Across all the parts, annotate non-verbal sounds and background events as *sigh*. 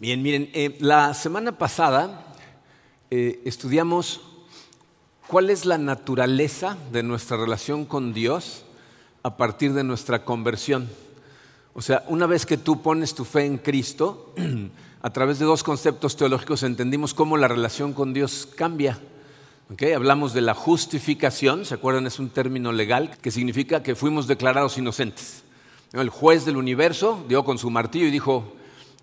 Bien, miren, eh, la semana pasada eh, estudiamos cuál es la naturaleza de nuestra relación con Dios a partir de nuestra conversión. O sea, una vez que tú pones tu fe en Cristo, *clears throat* a través de dos conceptos teológicos entendimos cómo la relación con Dios cambia. Hablamos de la justificación, ¿se acuerdan? Es un término legal que significa que fuimos declarados inocentes. El juez del universo dio con su martillo y dijo,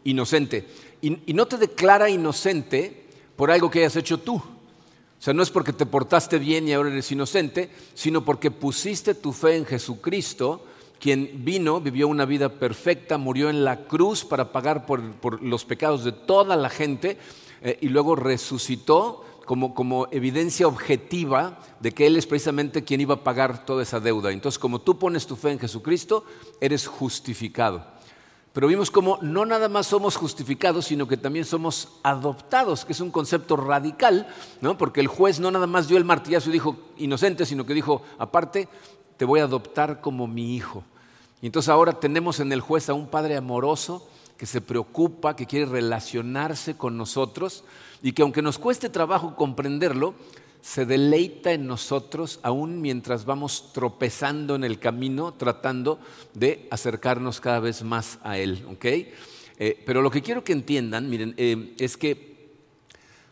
inocente. Y, no te declara inocente por algo que hayas hecho tú. O sea, no es porque te portaste bien y ahora eres inocente, sino porque pusiste tu fe en Jesucristo, quien vino, vivió una vida perfecta, murió en la cruz para pagar por, los pecados de toda la gente eh, y luego resucitó como, evidencia objetiva de que Él es precisamente quien iba a pagar toda esa deuda. Entonces, como tú pones tu fe en Jesucristo, eres justificado. Pero vimos como no nada más somos justificados, sino que también somos adoptados, que es un concepto radical, ¿no? porque el juez no nada más dio el martillazo y dijo inocente, sino que dijo, aparte, te voy a adoptar como mi hijo. Y entonces ahora tenemos en el juez a un padre amoroso que se preocupa, que quiere relacionarse con nosotros y que aunque nos cueste trabajo comprenderlo, se deleita en nosotros aún mientras vamos tropezando en el camino, tratando de acercarnos cada vez más a Él. Eh, pero lo que quiero que entiendan, miren, eh, es que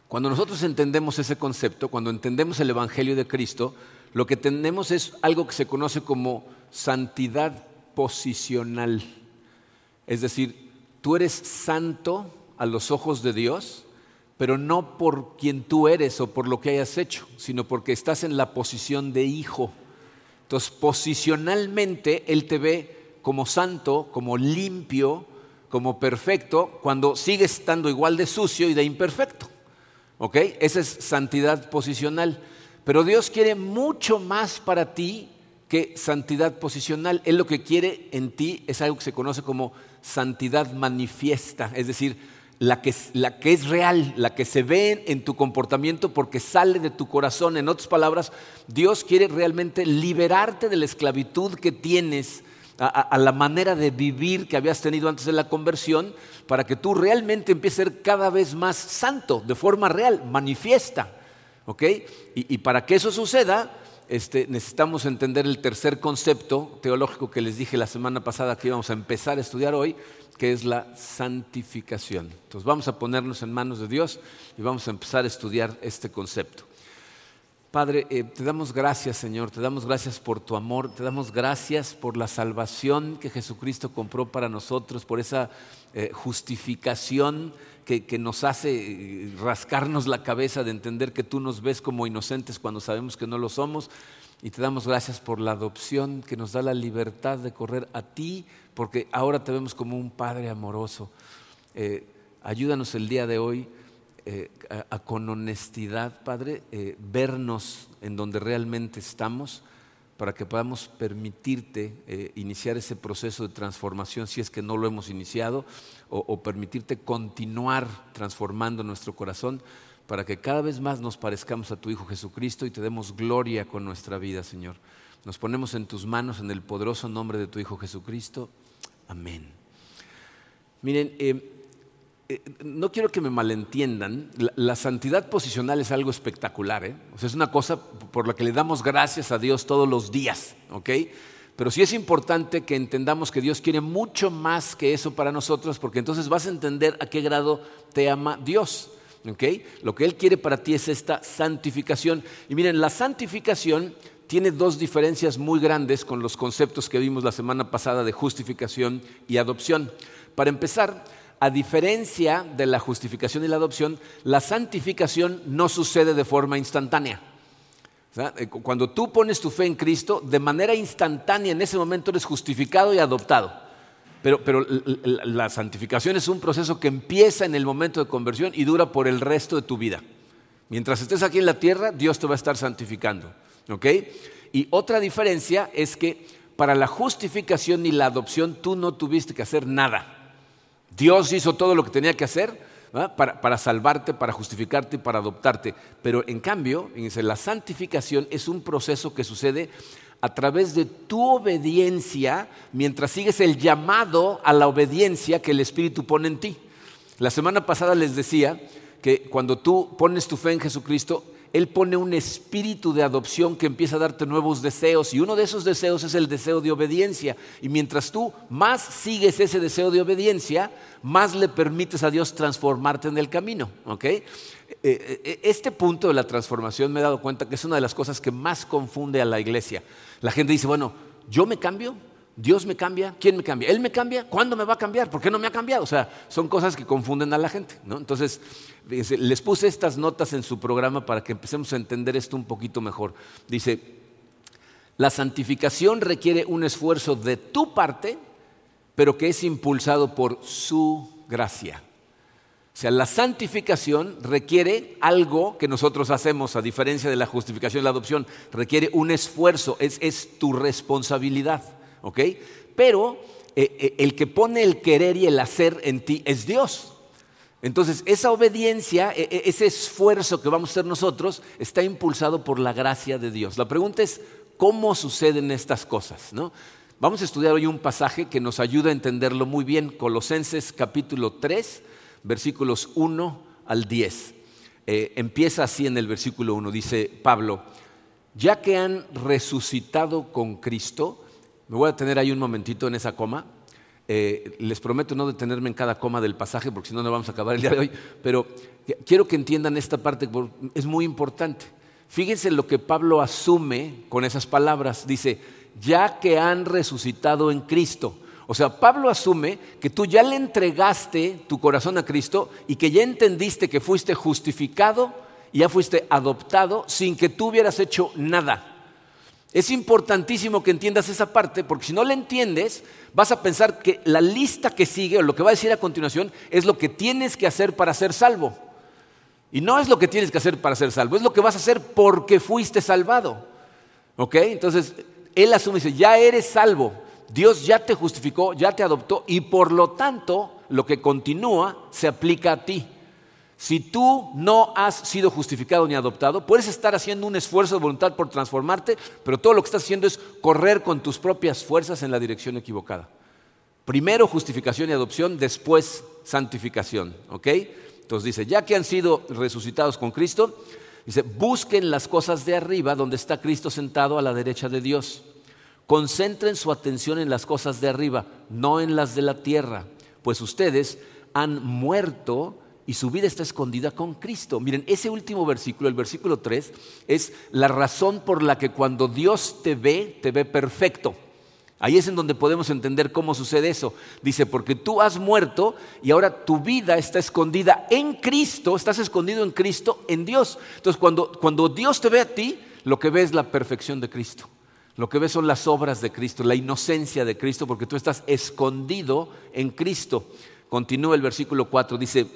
cuando nosotros entendemos ese concepto, cuando entendemos el Evangelio de Cristo, lo que tenemos es algo que se conoce como santidad posicional. Es decir, tú eres santo a los ojos de Dios, pero no por quien tú eres o por lo que hayas hecho, sino porque estás en la posición de hijo. Entonces, posicionalmente Él te ve como santo, como limpio, como perfecto, cuando sigues estando igual de sucio y de imperfecto. ¿Ok? Esa es santidad posicional. Pero Dios quiere mucho más para ti que santidad posicional. Él lo que quiere en ti es algo que se conoce como santidad manifiesta, es decir, la que, la que, es real, la que se ve en tu comportamiento porque sale de tu corazón. En otras palabras, Dios quiere realmente liberarte de la esclavitud que tienes a, la manera de vivir que habías tenido antes de la conversión, para que tú realmente empieces a ser cada vez más santo, de forma real, manifiesta. ¿ok? Y, para que eso suceda, este, necesitamos entender el tercer concepto teológico que les dije la semana pasada que íbamos a empezar a estudiar hoy, que es la santificación. Entonces vamos a ponernos en manos de Dios y vamos a empezar a estudiar este concepto. Padre, eh, te damos gracias, Señor, te damos gracias por tu amor, te damos gracias por la salvación que Jesucristo compró para nosotros, por esa eh, justificación que, nos hace eh, rascarnos la cabeza de entender que tú nos ves como inocentes cuando sabemos que no lo somos. Y te damos gracias por la adopción que nos da la libertad de correr a ti porque ahora te vemos como un Padre amoroso. Eh, ayúdanos el día de hoy eh, a, con honestidad, Padre, vernos en donde realmente estamos para que podamos permitirte iniciar ese proceso de transformación si es que no lo hemos iniciado, o, permitirte continuar transformando nuestro corazón para que cada vez más nos parezcamos a tu Hijo Jesucristo y te demos gloria con nuestra vida, Señor. Nos ponemos en tus manos en el poderoso nombre de tu Hijo Jesucristo. Amén. Miren, eh, eh, no quiero que me malentiendan, la, santidad posicional es algo espectacular, ¿eh? o sea, es una cosa por la que le damos gracias a Dios todos los días, ¿ok? Pero sí es importante que entendamos que Dios quiere mucho más que eso para nosotros, porque entonces vas a entender a qué grado te ama Dios. Lo que Él quiere para ti es esta santificación. Y miren, la santificación tiene dos diferencias muy grandes con los conceptos que vimos la semana pasada de justificación y adopción. Para empezar, a diferencia de la justificación y la adopción, la santificación no sucede de forma instantánea. Eh, cuando tú pones tu fe en Cristo, de manera instantánea en ese momento eres justificado y adoptado. Pero, pero, la santificación es un proceso que empieza en el momento de conversión y dura por el resto de tu vida. Mientras estés aquí en la tierra, Dios te va a estar santificando. Y otra diferencia es que para la justificación y la adopción tú no tuviste que hacer nada. Dios hizo todo lo que tenía que hacer para, salvarte, para justificarte y para adoptarte. Pero en cambio, la santificación es un proceso que sucede a través de tu obediencia mientras sigues el llamado a la obediencia que el Espíritu pone en ti. La semana pasada les decía que cuando tú pones tu fe en Jesucristo, Él pone un espíritu de adopción que empieza a darte nuevos deseos y uno de esos deseos es el deseo de obediencia. Y mientras tú más sigues ese deseo de obediencia, más le permites a Dios transformarte en el camino. Eh, eh, este punto de la transformación me he dado cuenta que es una de las cosas que más confunde a la iglesia. La gente dice, bueno, yo me cambio, Dios me cambia, ¿quién me cambia? Él me cambia, ¿cuándo me va a cambiar? ¿Por qué no me ha cambiado? O sea, son cosas que confunden a la gente. ¿no? Entonces, les puse estas notas en su programa para que empecemos a entender esto un poquito mejor. Dice, la santificación requiere un esfuerzo de tu parte, pero que es impulsado por su gracia. O sea, la santificación requiere algo que nosotros hacemos, a diferencia de la justificación y la adopción, requiere un esfuerzo, es, es tu responsabilidad. ¿Ok? Pero eh, eh, el que pone el querer y el hacer en ti es Dios. Entonces, esa obediencia, e, e, ese esfuerzo que vamos a hacer nosotros, está impulsado por la gracia de Dios. La pregunta es, ¿cómo suceden estas cosas? Vamos a estudiar hoy un pasaje que nos ayuda a entenderlo muy bien, Colosenses capítulo 3, versículos 1 al 10. Eh, empieza así en el versículo 1, dice Pablo, ya que han resucitado con Cristo, me voy a tener ahí un momentito en esa coma. Eh, les prometo no detenerme en cada coma del pasaje porque si no, no vamos a acabar el día de hoy. Pero quiero que entiendan esta parte, es muy importante. Fíjense lo que Pablo asume con esas palabras. Dice, ya que han resucitado en Cristo. O sea, Pablo asume que tú ya le entregaste tu corazón a Cristo y que ya entendiste que fuiste justificado y ya fuiste adoptado sin que tú hubieras hecho nada. Es importantísimo que entiendas esa parte, porque si no la entiendes, vas a pensar que la lista que sigue, o lo que va a decir a continuación, es lo que tienes que hacer para ser salvo. Y no es lo que tienes que hacer para ser salvo, es lo que vas a hacer porque fuiste salvado. ¿Ok? Entonces, él asume y dice, ya eres salvo, Dios ya te justificó, ya te adoptó, y por lo tanto, lo que continúa se aplica a ti. Si tú no has sido justificado ni adoptado, puedes estar haciendo un esfuerzo de voluntad por transformarte, pero todo lo que estás haciendo es correr con tus propias fuerzas en la dirección equivocada. Primero justificación y adopción, después santificación. ¿Ok? Entonces dice, ya que han sido resucitados con Cristo, dice, busquen las cosas de arriba donde está Cristo sentado a la derecha de Dios. Concentren su atención en las cosas de arriba, no en las de la tierra, pues ustedes han muerto y su vida está escondida con Cristo. Miren, ese último versículo, el versículo 3, es la razón por la que cuando Dios te ve, te ve perfecto. Ahí es en donde podemos entender cómo sucede eso. Dice, porque tú has muerto y ahora tu vida está escondida en Cristo, estás escondido en Cristo, en Dios. Entonces, cuando, cuando Dios te ve a ti, lo que ve es la perfección de Cristo. Lo que ves son las obras de Cristo, la inocencia de Cristo, porque tú estás escondido en Cristo. Continúa el versículo 4, dice,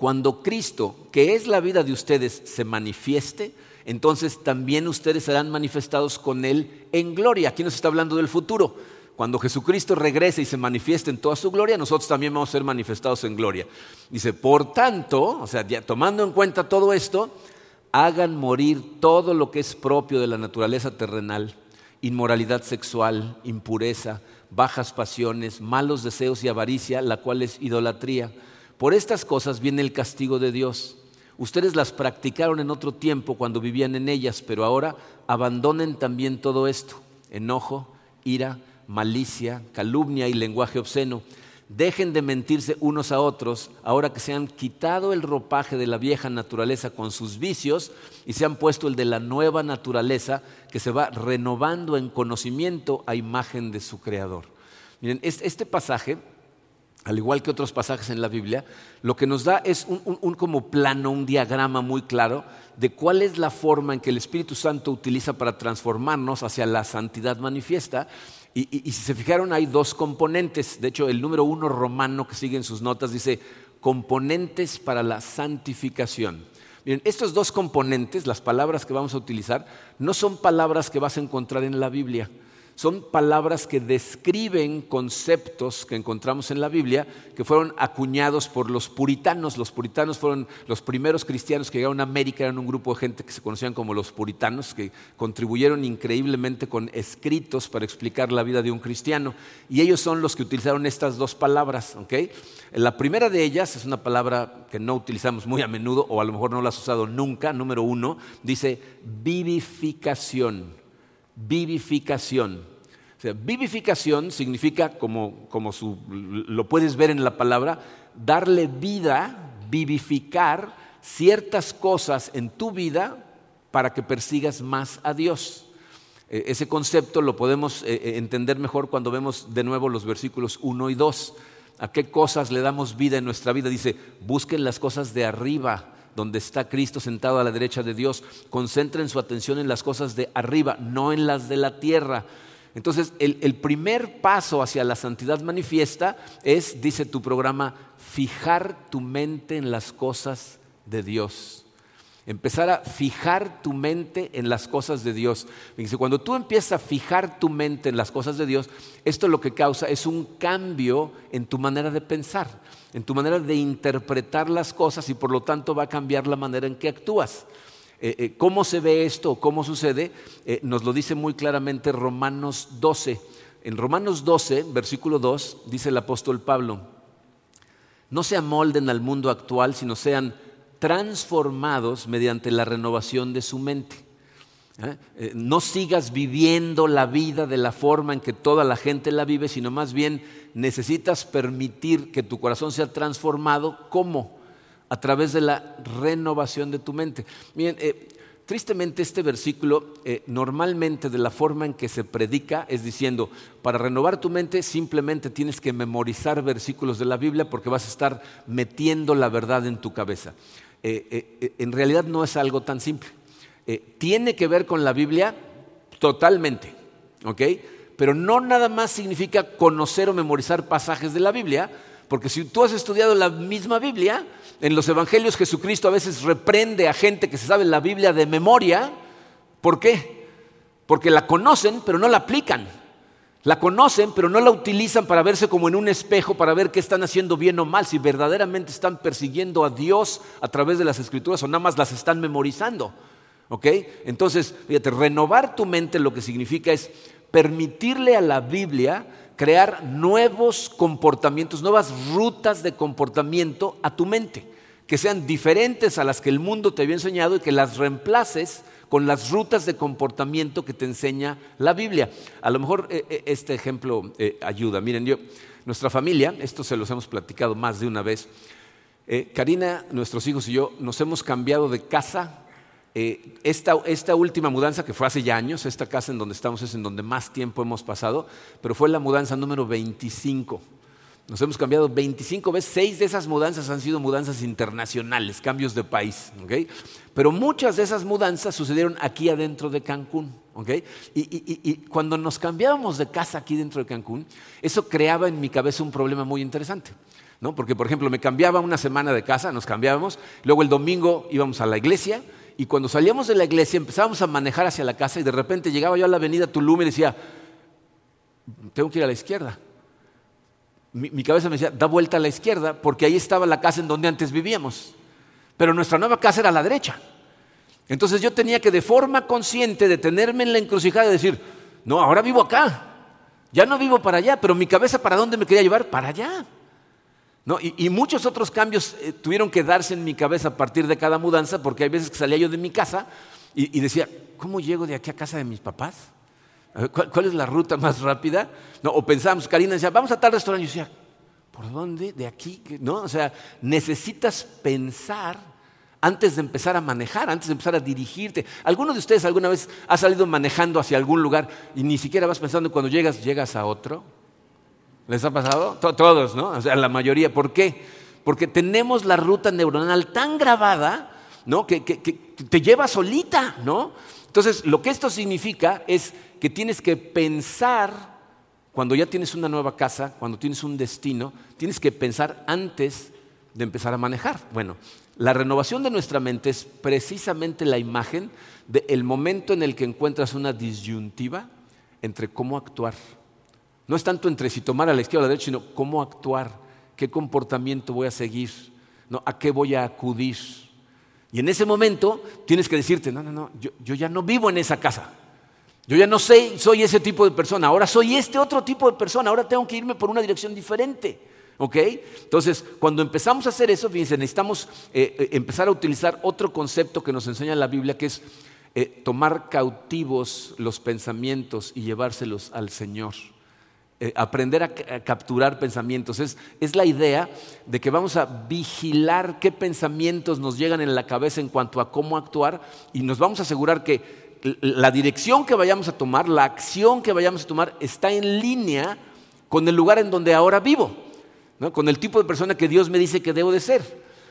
cuando Cristo, que es la vida de ustedes, se manifieste, entonces también ustedes serán manifestados con Él en gloria. Aquí nos está hablando del futuro. Cuando Jesucristo regrese y se manifieste en toda su gloria, nosotros también vamos a ser manifestados en gloria. Dice, por tanto, o sea, tomando en cuenta todo esto, hagan morir todo lo que es propio de la naturaleza terrenal, inmoralidad sexual, impureza, bajas pasiones, malos deseos y avaricia, la cual es idolatría por estas cosas viene el castigo de Dios. Ustedes las practicaron en otro tiempo cuando vivían en ellas, pero ahora abandonen también todo esto. Enojo, ira, malicia, calumnia y lenguaje obsceno. Dejen de mentirse unos a otros, ahora que se han quitado el ropaje de la vieja naturaleza con sus vicios y se han puesto el de la nueva naturaleza que se va renovando en conocimiento a imagen de su Creador. Miren, este pasaje al igual que otros pasajes en la Biblia, lo que nos da es un, como plano, un diagrama muy claro de cuál es la forma en que el Espíritu Santo utiliza para transformarnos hacia la santidad manifiesta. Y, si se fijaron, hay dos componentes. De hecho, el número uno romano que sigue en sus notas dice componentes para la santificación. Estos dos componentes, las palabras que vamos a utilizar, no son palabras que vas a encontrar en la Biblia son palabras que describen conceptos que encontramos en la Biblia que fueron acuñados por los puritanos. Los puritanos fueron los primeros cristianos que llegaron a América, eran un grupo de gente que se conocían como los puritanos, que contribuyeron increíblemente con escritos para explicar la vida de un cristiano. Y ellos son los que utilizaron estas dos palabras. La primera de ellas es una palabra que no utilizamos muy a menudo, o a lo mejor no la has usado nunca, número uno, dice vivificación vivificación. O sea, vivificación significa, como, lo puedes ver en la palabra, darle vida, vivificar ciertas cosas en tu vida para que persigas más a Dios. E, ese concepto lo podemos eh, eh, entender mejor cuando vemos de nuevo los versículos 1 y 2. ¿A qué cosas le damos vida en nuestra vida? Dice, busquen las cosas de arriba donde está Cristo sentado a la derecha de Dios, concentren su atención en las cosas de arriba, no en las de la tierra. Entonces, el, primer paso hacia la santidad manifiesta es, dice tu programa, fijar tu mente en las cosas de Dios. Empezar a fijar tu mente en las cosas de Dios. Cuando tú empiezas a fijar tu mente en las cosas de Dios, esto lo que causa es un cambio en tu manera de pensar en tu manera de interpretar las cosas y por lo tanto va a cambiar la manera en que actúas. Eh, eh, ¿Cómo se ve esto? ¿Cómo sucede? Eh, nos lo dice muy claramente Romanos 12. En Romanos 12, versículo 2, dice el apóstol Pablo, no se amolden al mundo actual, sino sean transformados mediante la renovación de su mente. No sigas viviendo la vida de la forma en que toda la gente la vive, sino más bien necesitas permitir que tu corazón sea transformado. ¿Cómo? A través de la renovación de tu mente. Miren, eh, tristemente este versículo eh, normalmente de la forma en que se predica es diciendo, para renovar tu mente simplemente tienes que memorizar versículos de la Biblia porque vas a estar metiendo la verdad en tu cabeza. Eh, en realidad no es algo tan simple. tiene que ver con la Biblia totalmente, ¿ok? pero no nada más significa conocer o memorizar pasajes de la Biblia, porque si tú has estudiado la misma Biblia, en los Evangelios Jesucristo a veces reprende a gente que se sabe la Biblia de memoria. ¿Por qué? Porque la conocen, pero no la aplican. La conocen, pero no la utilizan para verse como en un espejo, para ver qué están haciendo bien o mal, si verdaderamente están persiguiendo a Dios a través de las escrituras o nada más las están memorizando. ¿Ok? Entonces, fíjate, renovar tu mente lo que significa es permitirle a la Biblia crear nuevos comportamientos, nuevas rutas de comportamiento a tu mente, que sean diferentes a las que el mundo te había enseñado y que las reemplaces con las rutas de comportamiento que te enseña la Biblia. A lo mejor eh, eh, este ejemplo eh, ayuda. Miren, yo, nuestra familia, esto se los hemos platicado más de una vez, Karina, nuestros hijos y yo nos hemos cambiado de casa eh, esta, última mudanza, que fue hace ya años, esta casa en donde estamos es en donde más tiempo hemos pasado, pero fue la mudanza número 25. Nos hemos cambiado 25 veces, seis de esas mudanzas han sido mudanzas internacionales, cambios de país. Pero muchas de esas mudanzas sucedieron aquí adentro de Cancún. Y, cuando nos cambiábamos de casa aquí dentro de Cancún, eso creaba en mi cabeza un problema muy interesante. Porque, por ejemplo, me cambiaba una semana de casa, nos cambiábamos, luego el domingo íbamos a la iglesia, y cuando salíamos de la iglesia empezábamos a manejar hacia la casa y de repente llegaba yo a la avenida Tulum y decía, tengo que ir a la izquierda. Mi, cabeza me decía, da vuelta a la izquierda porque ahí estaba la casa en donde antes vivíamos. Pero nuestra nueva casa era a la derecha. Entonces yo tenía que de forma consciente detenerme en la encrucijada y decir, no, ahora vivo acá. Ya no vivo para allá, pero mi cabeza para dónde me quería llevar? Para allá. Y, muchos otros cambios eh, tuvieron que darse en mi cabeza a partir de cada mudanza, porque hay veces que salía yo de mi casa y, decía, ¿cómo llego de aquí a casa de mis papás? ¿Cuál, es la ruta más rápida? o pensábamos, Karina decía, vamos a tal restaurante. Y yo decía, ¿por dónde? ¿De aquí? ¿No? O sea, necesitas pensar antes de empezar a manejar, antes de empezar a dirigirte. ¿Alguno de ustedes alguna vez ha salido manejando hacia algún lugar y ni siquiera vas pensando cuando llegas, llegas a otro? ¿Les ha pasado? Todos, ¿no? O sea, la mayoría. ¿Por qué? Porque tenemos la ruta neuronal tan grabada, ¿no? Que, te lleva solita, ¿no? Entonces, lo que esto significa es que tienes que pensar, cuando ya tienes una nueva casa, cuando tienes un destino, tienes que pensar antes de empezar a manejar. Bueno, la renovación de nuestra mente es precisamente la imagen del momento en el que encuentras una disyuntiva entre cómo actuar. No es tanto entre si tomar a la izquierda o a la derecha, sino cómo actuar, qué comportamiento voy a seguir, ¿no? a qué voy a acudir. Y en ese momento tienes que decirte, no, no, no, yo, yo ya no vivo en esa casa. Yo ya no sé, soy ese tipo de persona, ahora soy este otro tipo de persona, ahora tengo que irme por una dirección diferente. ¿Ok? Entonces, cuando empezamos a hacer eso, fíjense, necesitamos eh, eh, empezar a utilizar otro concepto que nos enseña la Biblia, que es eh, tomar cautivos los pensamientos y llevárselos al Señor. Aprender a, capturar pensamientos. Es, es la idea de que vamos a vigilar qué pensamientos nos llegan en la cabeza en cuanto a cómo actuar y nos vamos a asegurar que la dirección que vayamos a tomar, la acción que vayamos a tomar está en línea con el lugar en donde ahora vivo, con el tipo de persona que Dios me dice que debo de ser.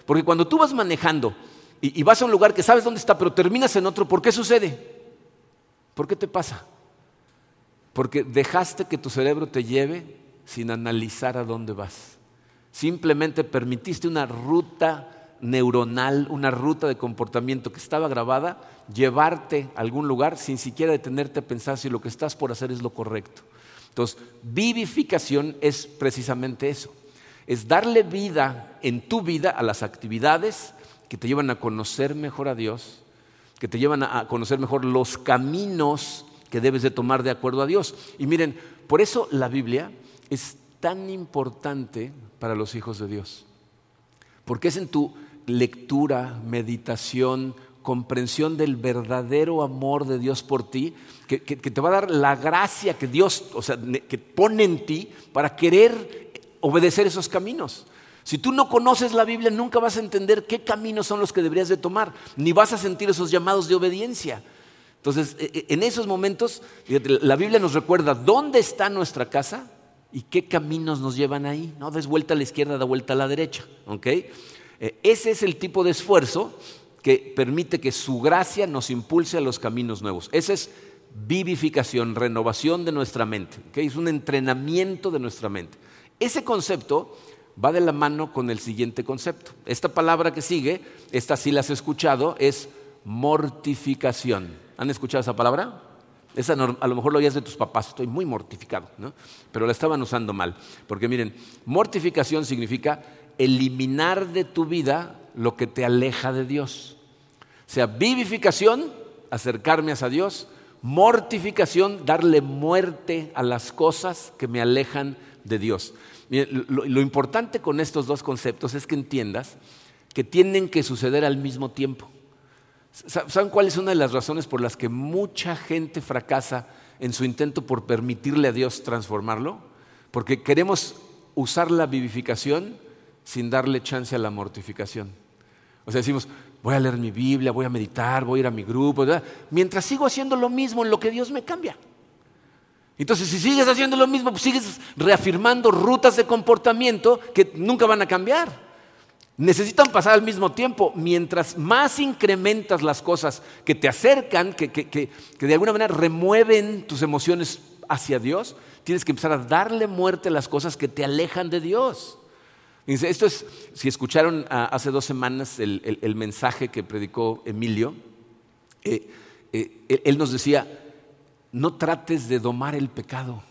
Porque cuando tú vas manejando y, y vas a un lugar que sabes dónde está, pero terminas en otro, ¿por qué sucede? ¿Por qué te pasa? Porque dejaste que tu cerebro te lleve sin analizar a dónde vas. Simplemente permitiste una ruta neuronal, una ruta de comportamiento que estaba grabada, llevarte a algún lugar sin siquiera detenerte a pensar si lo que estás por hacer es lo correcto. Entonces, vivificación es precisamente eso, es darle vida en tu vida a las actividades que te llevan a conocer mejor a Dios, que te llevan a conocer mejor los caminos que debes de tomar de acuerdo a Dios. Y miren, por eso la Biblia es tan importante para los hijos de Dios, porque es en tu lectura, meditación, comprensión del verdadero amor de Dios por ti, que, te va a dar la gracia que Dios, o sea, que pone en ti para querer obedecer esos caminos. Si tú no conoces la Biblia, nunca vas a entender qué caminos son los que deberías de tomar, ni vas a sentir esos llamados de obediencia. Entonces, e, e, en esos momentos, la Biblia nos recuerda dónde está nuestra casa y qué caminos nos llevan ahí. No des vuelta a la izquierda, da vuelta a la derecha. ¿okay? Eh, ese es el tipo de esfuerzo que permite que su gracia nos impulse a los caminos nuevos. Esa es vivificación, renovación de nuestra mente. Es un entrenamiento de nuestra mente. Ese concepto va de la mano con el siguiente concepto. Esta palabra que sigue, esta sí la has escuchado, es mortificación. ¿Han escuchado esa palabra? Esa a lo mejor lo oías de tus papás, estoy muy mortificado, ¿no? pero la estaban usando mal. Porque miren, mortificación significa eliminar de tu vida lo que te aleja de Dios. O sea, vivificación, acercarme a Dios, mortificación, darle muerte a las cosas que me alejan de Dios. lo, lo importante con estos dos conceptos es que entiendas que tienen que suceder al mismo tiempo. ¿Saben cuál es una de las razones por las que mucha gente fracasa en su intento por permitirle a Dios transformarlo? Porque queremos usar la vivificación sin darle chance a la mortificación. O sea, decimos, voy a leer mi Biblia, voy a meditar, voy a ir a mi grupo, mientras sigo haciendo lo mismo en lo que Dios me cambia. Entonces, si sigues haciendo lo mismo, pues sigues reafirmando rutas de comportamiento que nunca van a cambiar. Necesitan pasar al mismo tiempo. Mientras más incrementas las cosas que te acercan, que, que de alguna manera remueven tus emociones hacia Dios, tienes que empezar a darle muerte a las cosas que te alejan de Dios. Esto es, si escucharon ah, hace dos semanas el, mensaje que predicó Emilio, eh, eh, él nos decía, no trates de domar el pecado,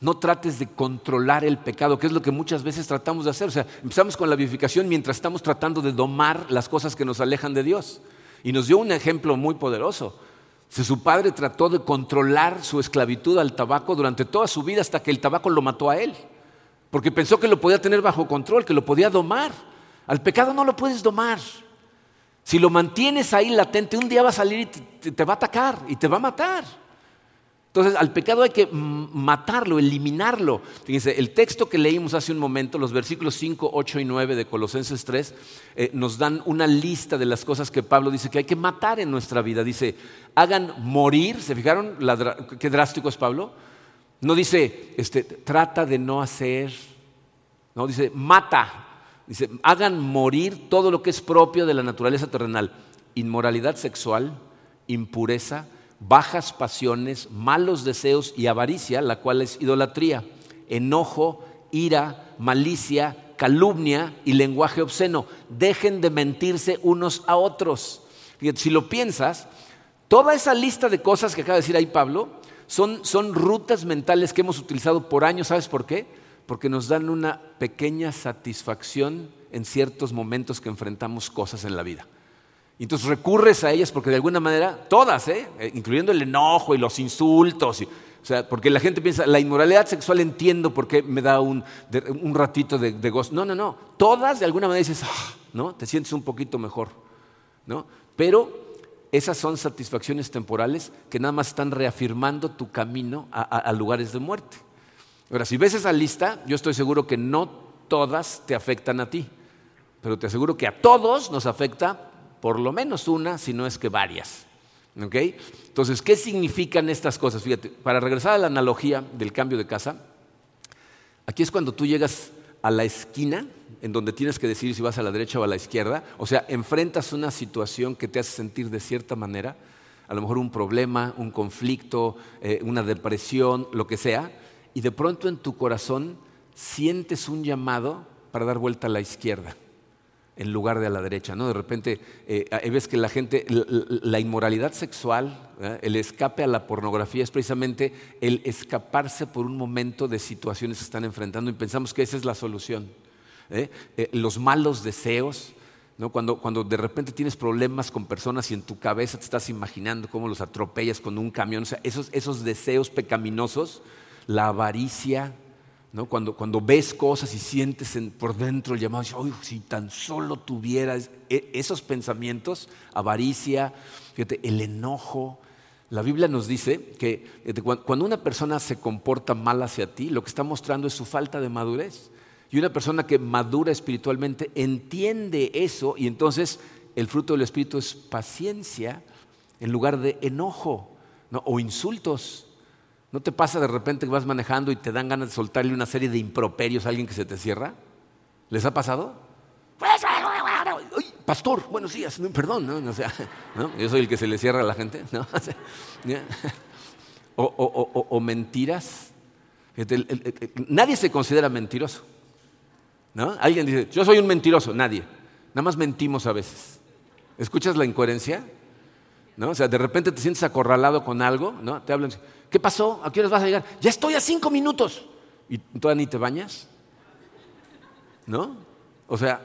no trates de controlar el pecado, que es lo que muchas veces tratamos de hacer. O sea, empezamos con la vivificación mientras estamos tratando de domar las cosas que nos alejan de Dios. Y nos dio un ejemplo muy poderoso. Si su padre trató de controlar su esclavitud al tabaco durante toda su vida hasta que el tabaco lo mató a él porque pensó que lo podía tener bajo control, que lo podía domar. Al pecado no lo puedes domar. Si lo mantienes ahí latente, un día va a salir y te, va a atacar y te va a matar. Entonces, al pecado hay que matarlo, eliminarlo. Fíjense, el texto que leímos hace un momento, los versículos 5, 8 y 9 de Colosenses 3, eh, nos dan una lista de las cosas que Pablo dice que hay que matar en nuestra vida. Dice, hagan morir, ¿se fijaron qué drástico es Pablo? No dice, este, trata de no hacer, no, dice, mata, dice, hagan morir todo lo que es propio de la naturaleza terrenal, inmoralidad sexual, impureza, bajas pasiones, malos deseos y avaricia, la cual es idolatría, enojo, ira, malicia, calumnia y lenguaje obsceno. Dejen de mentirse unos a otros. si lo piensas, toda esa lista de cosas que acaba de decir ahí Pablo, Son, son rutas mentales que hemos utilizado por años, ¿sabes por qué? Porque nos dan una pequeña satisfacción en ciertos momentos que enfrentamos cosas en la vida. Y entonces recurres a ellas porque de alguna manera, todas, ¿eh? eh incluyendo el enojo y los insultos, o sea, porque la gente piensa, la inmoralidad sexual entiendo por qué me da un, un ratito de, de, gozo. No, no, no, todas de alguna manera dices, ah", ¿no? Te sientes un poquito mejor, ¿no? Pero esas son satisfacciones temporales que nada más están reafirmando tu camino a, lugares de muerte. Ahora, si ves esa lista, yo estoy seguro que no todas te afectan a ti, pero te aseguro que a todos nos afecta por lo menos una, si no es que varias. Entonces, ¿qué significan estas cosas? Fíjate, para regresar a la analogía del cambio de casa, aquí es cuando tú llegas a la esquina en donde tienes que decidir si vas a la derecha o a la izquierda, o sea, enfrentas una situación que te hace sentir de cierta manera, a lo mejor un problema, un conflicto, eh, una depresión, lo que sea, y de pronto en tu corazón sientes un llamado para dar vuelta a la izquierda en lugar de a la derecha, ¿no? De repente eh, ves que la gente, la, inmoralidad sexual, el escape a la pornografía es precisamente el escaparse por un momento de situaciones que están enfrentando y pensamos que esa es la solución. ¿eh? Eh, los malos deseos, Cuando, cuando, de repente tienes problemas con personas y en tu cabeza te estás imaginando cómo los atropellas con un camión, o sea, esos, esos deseos pecaminosos, la avaricia, ¿no? cuando, cuando, ves cosas y sientes por dentro el llamado, si tan solo tuvieras e, esos pensamientos, avaricia, fíjate, el enojo. La Biblia nos dice que cuando una persona se comporta mal hacia ti, lo que está mostrando es su falta de madurez. Y una persona que madura espiritualmente entiende eso y entonces el fruto del Espíritu es paciencia en lugar de enojo o insultos. ¿No te pasa de repente que vas manejando y te dan ganas de soltarle una serie de improperios a alguien que se te cierra? ¿Les ha pasado? pastor, buenos días, perdón, ¿no? yo soy el que se le cierra a la gente. *laughs* O, mentiras. nadie se considera mentiroso. ¿No? Alguien dice, yo soy un mentiroso, nadie. Nada más mentimos a veces. ¿Escuchas la incoherencia? ¿No? O sea, de repente te sientes acorralado con algo, ¿no? Te hablan, ¿qué pasó? ¿A qué horas vas a llegar? Ya estoy a cinco minutos. ¿Y todavía ni te bañas? ¿No? O sea,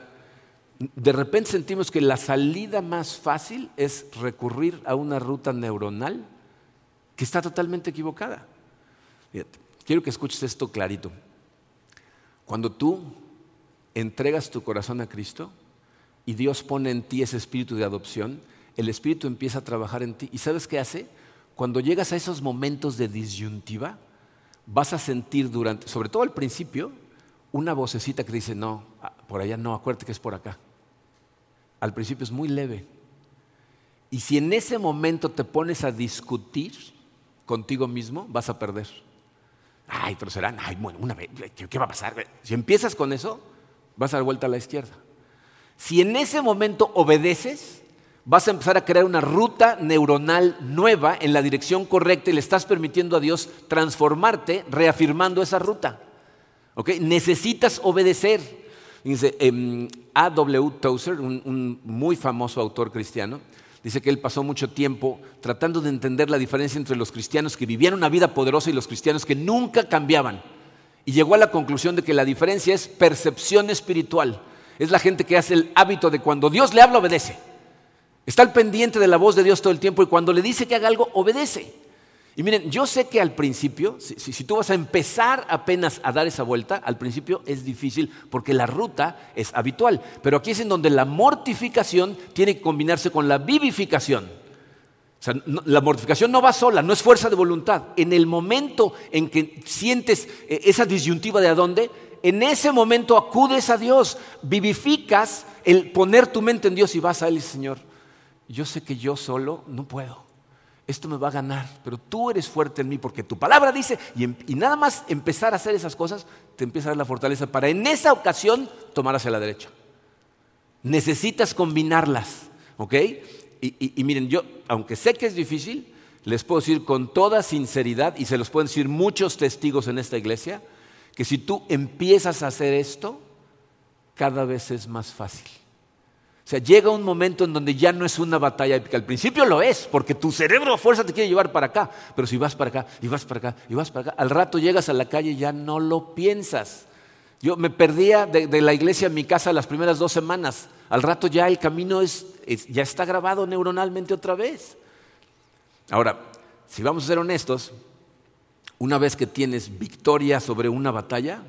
de repente sentimos que la salida más fácil es recurrir a una ruta neuronal que está totalmente equivocada. Quiero que escuches esto clarito. Cuando tú entregas tu corazón a Cristo y Dios pone en ti ese espíritu de adopción, el espíritu empieza a trabajar en ti. ¿Y sabes qué hace? Cuando llegas a esos momentos de disyuntiva, vas a sentir durante, sobre todo al principio, una vocecita que dice, no, ah, por allá no, acuérdate que es por acá. Al principio es muy leve. Y si en ese momento te pones a discutir contigo mismo, vas a perder. Ay, pero serán, ay, bueno, una vez, ¿qué va a pasar? Si empiezas con eso, vas a dar vuelta a la izquierda. Si en ese momento obedeces, vas a empezar a crear una ruta neuronal nueva en la dirección correcta y le estás permitiendo a Dios transformarte reafirmando esa ruta. Necesitas obedecer. Dice, em, A.W. Tozer, un muy famoso autor cristiano, dice que él pasó mucho tiempo tratando de entender la diferencia entre los cristianos que vivían una vida poderosa y los cristianos que nunca cambiaban. Y llegó a la conclusión de que la diferencia es percepción espiritual. Es la gente que hace el hábito de cuando Dios le habla, obedece. Está al pendiente de la voz de Dios todo el tiempo y cuando le dice que haga algo, obedece. Y miren, yo sé que al principio, si, tú vas a empezar apenas a dar esa vuelta, al principio es difícil porque la ruta es habitual. Pero aquí es en donde la mortificación tiene que combinarse con la vivificación la mortificación no va sola, no es fuerza de voluntad. En el momento en que sientes eh, esa disyuntiva de a dónde, en ese momento acudes a Dios, vivificas el poner tu mente en Dios y vas a Él, Señor. Yo sé que yo solo no puedo. Esto me va a ganar, pero tú eres fuerte en mí porque tu palabra dice, y, em, y nada más empezar a hacer esas cosas, te empieza a dar la fortaleza para en esa ocasión tomar hacia la derecha. Necesitas combinarlas, ¿ok? Y, miren, yo, aunque sé que es difícil, les puedo decir con toda sinceridad, y se los pueden decir muchos testigos en esta iglesia, que si tú empiezas a hacer esto, cada vez es más fácil. O sea, llega un momento en donde ya no es una batalla épica. Al principio lo es, porque tu cerebro a fuerza te quiere llevar para acá. Pero si vas para acá, y vas para acá, y vas para acá, al rato llegas a la calle y ya no lo piensas. Yo me perdía de, la iglesia a mi casa las primeras dos semanas. Al rato ya el camino ya está grabado neuronalmente otra vez. Ahora, si vamos a ser honestos, una vez que tienes victoria sobre una batalla,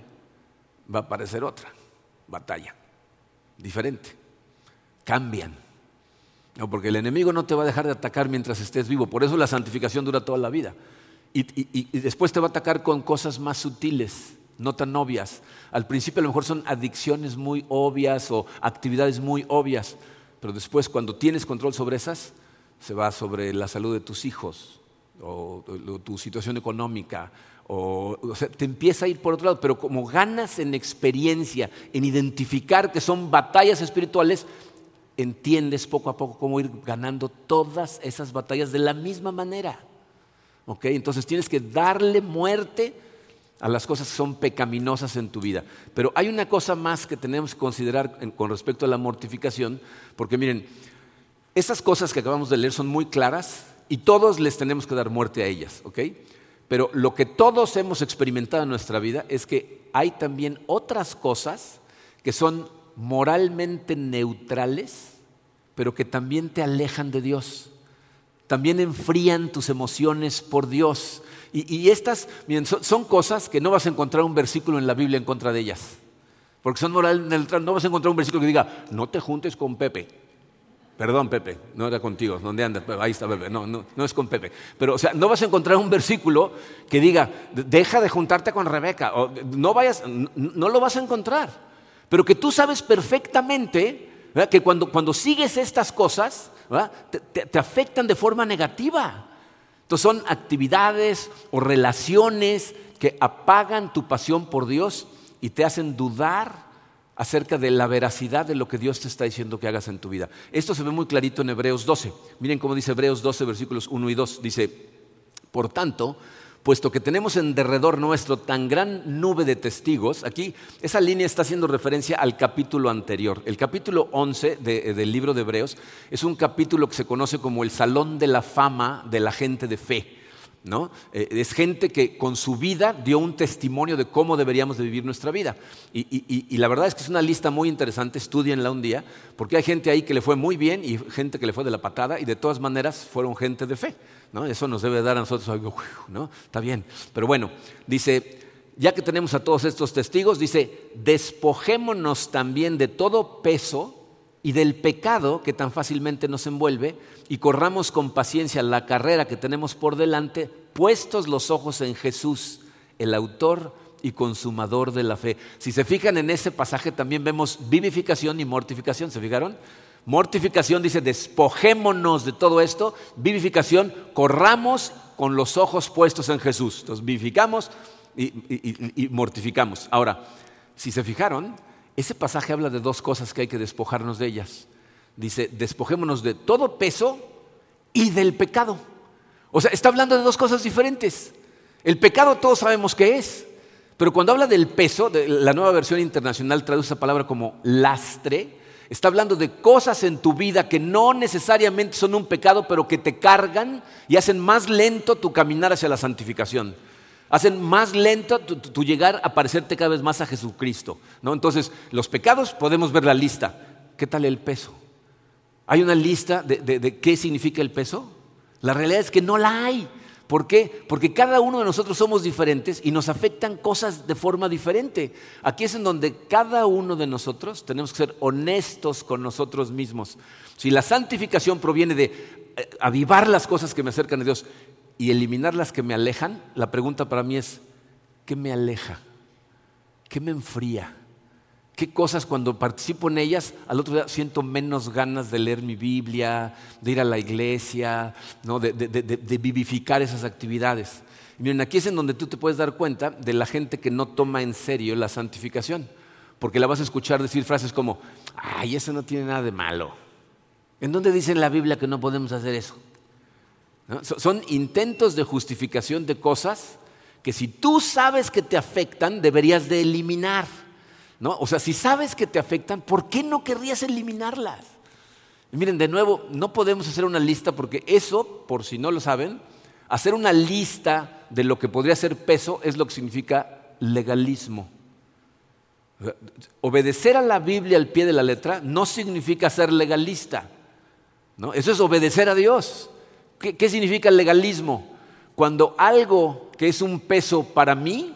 va a aparecer otra batalla, diferente cambian. No, porque el enemigo no te va a dejar de atacar mientras estés vivo. Por eso la santificación dura toda la vida. Y, después te va a atacar con cosas más sutiles, no tan obvias. Al principio a lo mejor son adicciones muy obvias o actividades muy obvias. Pero después cuando tienes control sobre esas, se va sobre la salud de tus hijos o, tu situación económica. O, o sea, te empieza a ir por otro lado, pero como ganas en experiencia, en identificar que son batallas espirituales, entiendes poco a poco cómo ir ganando todas esas batallas de la misma manera. ¿Ok? Entonces tienes que darle muerte a las cosas que son pecaminosas en tu vida. Pero hay una cosa más que tenemos que considerar con respecto a la mortificación, porque miren, esas cosas que acabamos de leer son muy claras y todos les tenemos que dar muerte a ellas, ¿ok? Pero lo que todos hemos experimentado en nuestra vida es que hay también otras cosas que son moralmente neutrales, pero que también te alejan de Dios. También enfrían tus emociones por Dios. Y, estas son, cosas que no vas a encontrar un versículo en la Biblia en contra de ellas. Porque son moral neutrales. No vas a encontrar un versículo que diga, no te juntes con Pepe. Perdón, Pepe, no era contigo. ¿Dónde andas? Ahí está Pepe. No, es con Pepe. Pero, o sea, no vas a encontrar un versículo que diga, deja de juntarte con Rebeca. O, no vayas, no lo vas a encontrar pero que tú sabes perfectamente que cuando, sigues estas cosas te, afectan de forma negativa. Entonces son actividades o relaciones que apagan tu pasión por Dios y te hacen dudar acerca de la veracidad de lo que Dios te está diciendo que hagas en tu vida. Esto se ve muy clarito en Hebreos 12. Miren cómo dice Hebreos 12, versículos 1 y 2. Dice, por tanto, puesto que tenemos en derredor nuestro tan gran nube de testigos, aquí esa línea está haciendo referencia al capítulo anterior. El capítulo 11 eh, del libro de Hebreos es un capítulo que se conoce como el Salón de la Fama de la gente de fe. ¿no? Eh, es gente que con su vida dio un testimonio de cómo deberíamos de vivir nuestra vida. Y, la verdad es que es una lista muy interesante, estudienla un día, porque hay gente ahí que le fue muy bien y gente que le fue de la patada y de todas maneras fueron gente de fe. ¿No? Eso nos debe dar a nosotros algo, ¿no? Está bien. Pero bueno, dice, ya que tenemos a todos estos testigos, dice, despojémonos también de todo peso y del pecado que tan fácilmente nos envuelve y corramos con paciencia la carrera que tenemos por delante, puestos los ojos en Jesús, el autor y consumador de la fe. Si se fijan en ese pasaje también vemos vivificación y mortificación, ¿se fijaron? Mortificación dice, despojémonos de todo esto, vivificación, corramos con los ojos puestos en Jesús. Entonces vivificamos y mortificamos. Ahora, si se fijaron, ese pasaje habla de dos cosas que hay que despojarnos de ellas. Dice, despojémonos de todo peso y del pecado. O sea, está hablando de dos cosas diferentes. El pecado todos sabemos qué es, pero cuando habla del peso, la nueva versión internacional traduce esa palabra como lastre, está hablando de cosas en tu vida que no necesariamente son un pecado, pero que te cargan y hacen más lento tu caminar hacia la santificación hacen más lento tu, llegar a parecerte cada vez más a Jesucristo. ¿no? Entonces, los pecados podemos ver la lista. ¿Qué tal el peso? ¿Hay una lista de, qué significa el peso? La realidad es que no la hay. ¿Por qué? Porque cada uno de nosotros somos diferentes y nos afectan cosas de forma diferente. Aquí es en donde cada uno de nosotros tenemos que ser honestos con nosotros mismos. Si la santificación proviene de eh, avivar las cosas que me acercan a Dios y eliminar las que me alejan, la pregunta para mí es, ¿qué me aleja? ¿Qué me enfría? ¿Qué cosas cuando participo en ellas, al otro día siento menos ganas de leer mi Biblia, de ir a la iglesia, de, vivificar esas actividades? miren, aquí es en donde tú te puedes dar cuenta de la gente que no toma en serio la santificación, porque la vas a escuchar decir frases como, ay, eso no tiene nada de malo. ¿En dónde dice la Biblia que no podemos hacer eso? Son intentos de justificación de cosas que si tú sabes que te afectan, deberías de eliminar. ¿No? O sea, si sabes que te afectan, ¿por qué no querrías eliminarlas? miren, de nuevo, no podemos hacer una lista porque eso, por si no lo saben, hacer una lista de lo que podría ser peso es lo que significa legalismo. Obedecer a la Biblia al pie de la letra no significa ser legalista. ¿no? Eso es obedecer a Dios. ¿Qué, significa legalismo? Cuando algo que es un peso para mí,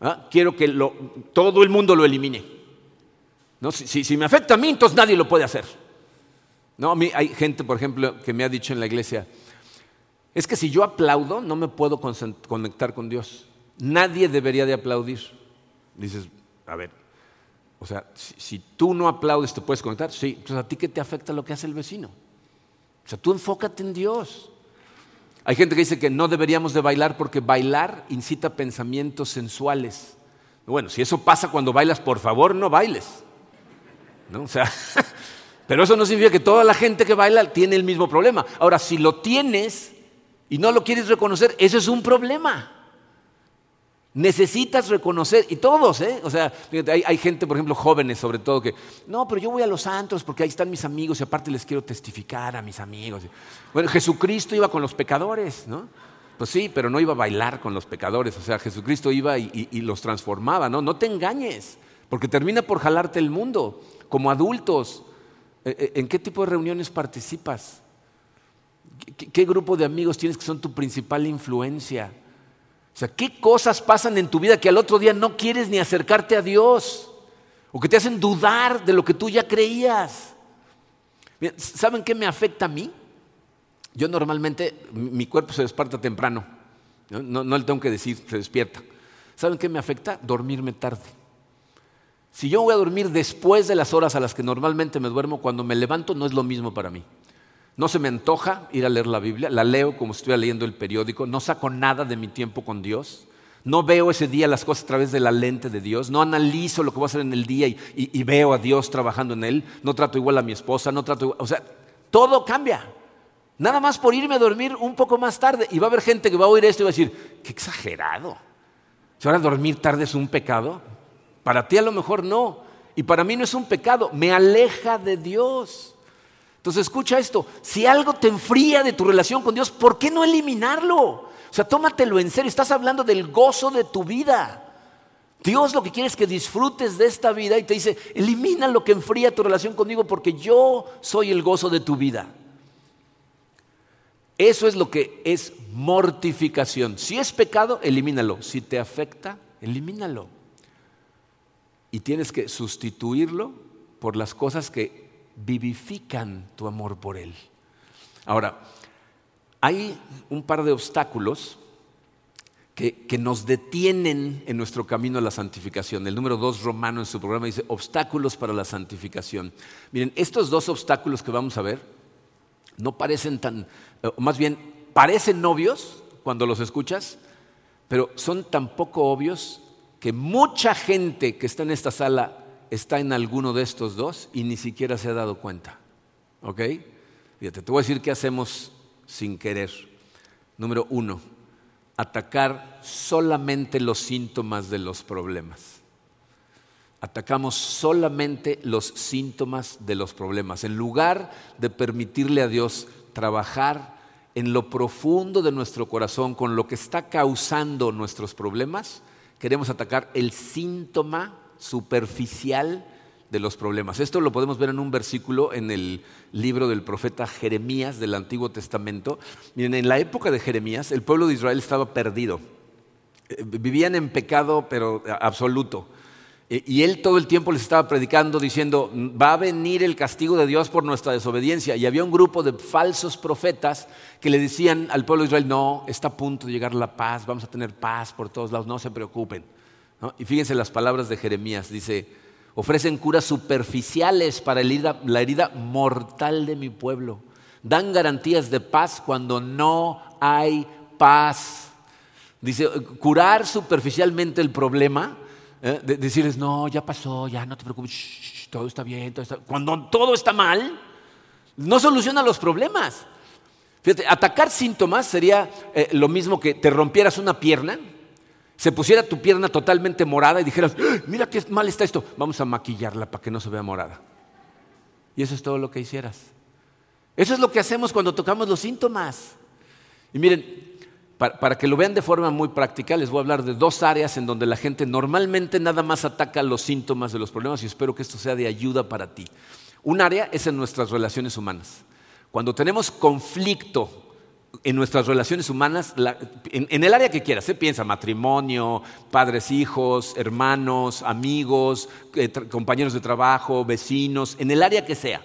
¿ah? quiero que todo el mundo lo elimine. Si, me afecta a mí, entonces nadie lo puede hacer. ¿No? A mí hay gente, por ejemplo, que me ha dicho en la iglesia, es que si yo aplaudo, no me puedo conectar con Dios. Nadie debería de aplaudir. Dices, a ver, o sea, si, tú no aplaudes, ¿te puedes conectar? Sí, entonces a ti qué te afecta lo que hace el vecino. O sea, tú enfócate en Dios. Hay gente que dice que no deberíamos de bailar porque bailar incita pensamientos sensuales. Bueno, si eso pasa cuando bailas, por favor no bailes. ¿No? O *laughs* pero eso no significa que toda la gente que baila tiene el mismo problema. Ahora, si lo tienes y no lo quieres reconocer, eso es un problema. Necesitas reconocer, y todos, ¿eh? O sea, hay, gente, por ejemplo, jóvenes sobre todo, que, no, pero yo voy a los santos porque ahí están mis amigos y aparte les quiero testificar a mis amigos. Bueno, Jesucristo iba con los pecadores, ¿no? Pues sí, pero no iba a bailar con los pecadores, o sea, Jesucristo iba y, los transformaba, ¿no? No te engañes, porque termina por jalarte el mundo. Como adultos, ¿e, e, ¿en qué tipo de reuniones participas? qué grupo de amigos tienes que son tu principal influencia? O sea, ¿qué cosas pasan en tu vida que al otro día no quieres ni acercarte a Dios? O que te hacen dudar de lo que tú ya creías. ¿Saben qué me afecta a mí? Yo normalmente, mi cuerpo se despierta temprano. No, no, le tengo que decir, se despierta. ¿Saben qué me afecta? Dormirme tarde. Si yo voy a dormir después de las horas a las que normalmente me duermo, cuando me levanto no es lo mismo para mí. No se me antoja ir a leer la Biblia, la leo como si estuviera leyendo el periódico, no saco nada de mi tiempo con Dios, no veo ese día las cosas a través de la lente de Dios, no analizo lo que voy a hacer en el día y, veo a Dios trabajando en él, no trato igual a mi esposa, no trato igual, o sea, todo cambia. Nada más por irme a dormir un poco más tarde. Y va a haber gente que va a oír esto y va a decir, qué exagerado. Si ahora dormir tarde es un pecado, para ti a lo mejor no. Y para mí no es un pecado, me aleja de Dios. Entonces escucha esto, si algo te enfría de tu relación con Dios, ¿por qué no eliminarlo? O sea, tómatelo en serio, estás hablando del gozo de tu vida. Dios lo que quiere es que disfrutes de esta vida y te dice, elimina lo que enfría tu relación conmigo porque yo soy el gozo de tu vida. Eso es lo que es mortificación. Si es pecado, elimínalo. Si te afecta, elimínalo. Y tienes que sustituirlo por las cosas que vivifican tu amor por Él. Ahora, hay un par de obstáculos que, nos detienen en nuestro camino a la santificación. El número dos romano en su programa dice obstáculos para la santificación. Miren, estos dos obstáculos que vamos a ver no parecen tan, o más bien parecen obvios cuando los escuchas, pero son tan poco obvios que mucha gente que está en esta sala está en alguno de estos dos y ni siquiera se ha dado cuenta. ¿Ok? Fíjate, te voy a decir qué hacemos sin querer. Número uno, atacar solamente los síntomas de los problemas. Atacamos solamente los síntomas de los problemas. En lugar de permitirle a Dios trabajar en lo profundo de nuestro corazón con lo que está causando nuestros problemas, queremos atacar el síntoma superficial de los problemas. Esto lo podemos ver en un versículo en el libro del profeta Jeremías del Antiguo Testamento. Miren, en la época de Jeremías el pueblo de Israel estaba perdido. Eh, vivían en pecado, pero absoluto. E, y él todo el tiempo les estaba predicando diciendo, va a venir el castigo de Dios por nuestra desobediencia. Y había un grupo de falsos profetas que le decían al pueblo de Israel, no, está a punto de llegar la paz, vamos a tener paz por todos lados, no se preocupen. Y fíjense las palabras de Jeremías, dice, ofrecen curas superficiales para la herida mortal de mi pueblo. Dan garantías de paz cuando no hay paz. Dice, curar superficialmente el problema, ¿eh? decirles, no, ya pasó, ya no te preocupes, todo está bien, todo está... cuando todo está mal, no soluciona los problemas. Fíjate, atacar síntomas sería eh, lo mismo que te rompieras una pierna se pusiera tu pierna totalmente morada y dijeras, ¡Ah! mira qué mal está esto, vamos a maquillarla para que no se vea morada. Y eso es todo lo que hicieras. Eso es lo que hacemos cuando tocamos los síntomas. Y miren, para, que lo vean de forma muy práctica, les voy a hablar de dos áreas en donde la gente normalmente nada más ataca los síntomas de los problemas y espero que esto sea de ayuda para ti. Un área es en nuestras relaciones humanas. Cuando tenemos conflicto en nuestras relaciones humanas, en, el área que quieras, ¿eh? piensa matrimonio, padres, hijos, hermanos, amigos, eh, compañeros de trabajo, vecinos, en el área que sea.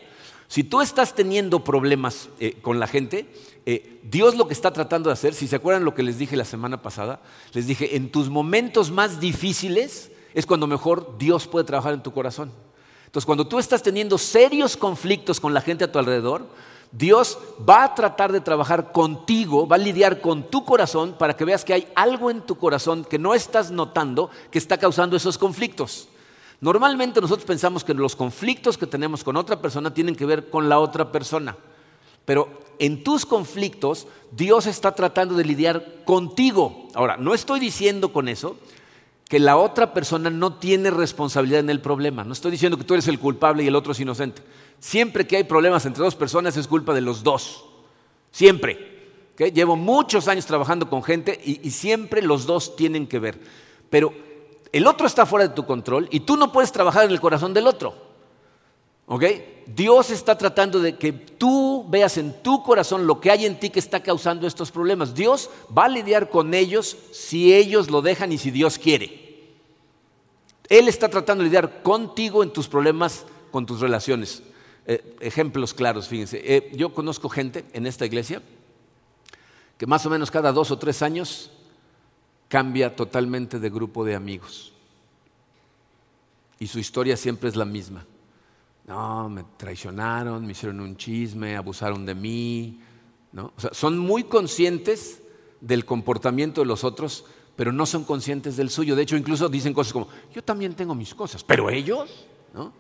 Si tú estás teniendo problemas eh, con la gente, eh, Dios lo que está tratando de hacer, si se acuerdan lo que les dije la semana pasada, les dije, en tus momentos más difíciles es cuando mejor Dios puede trabajar en tu corazón. Entonces, cuando tú estás teniendo serios conflictos con la gente a tu alrededor, Dios va a tratar de trabajar contigo, va a lidiar con tu corazón para que veas que hay algo en tu corazón que no estás notando que está causando esos conflictos. Normalmente nosotros pensamos que los conflictos que tenemos con otra persona tienen que ver con la otra persona. Pero en tus conflictos Dios está tratando de lidiar contigo. Ahora, no estoy diciendo con eso que la otra persona no tiene responsabilidad en el problema. No estoy diciendo que tú eres el culpable y el otro es inocente. Siempre que hay problemas entre dos personas es culpa de los dos. Siempre. Llevo muchos años trabajando con gente y, y siempre los dos tienen que ver. Pero el otro está fuera de tu control y tú no puedes trabajar en el corazón del otro. ¿Ok? Dios está tratando de que tú veas en tu corazón lo que hay en ti que está causando estos problemas. Dios va a lidiar con ellos si ellos lo dejan y si Dios quiere. Él está tratando de lidiar contigo en tus problemas, con tus relaciones. Eh, ejemplos claros, fíjense. Eh, yo conozco gente en esta iglesia que más o menos cada dos o tres años cambia totalmente de grupo de amigos. Y su historia siempre es la misma no, me traicionaron, me hicieron un chisme, abusaron de mí. ¿no? Son muy conscientes del comportamiento de los otros, pero no son conscientes del suyo. De hecho, incluso dicen cosas como, yo también tengo mis cosas, pero ellos, ¿no?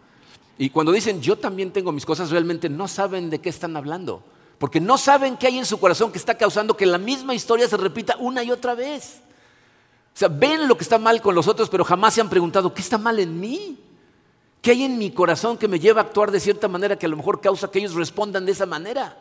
Y cuando dicen, yo también tengo mis cosas, realmente no saben de qué están hablando, porque no saben qué hay en su corazón que está causando que la misma historia se repita una y otra vez. O sea, ven lo que está mal con los otros, pero jamás se han preguntado, ¿qué está mal en mí? ¿Qué hay en mi corazón que me lleva a actuar de cierta manera que a lo mejor causa que ellos respondan de esa manera?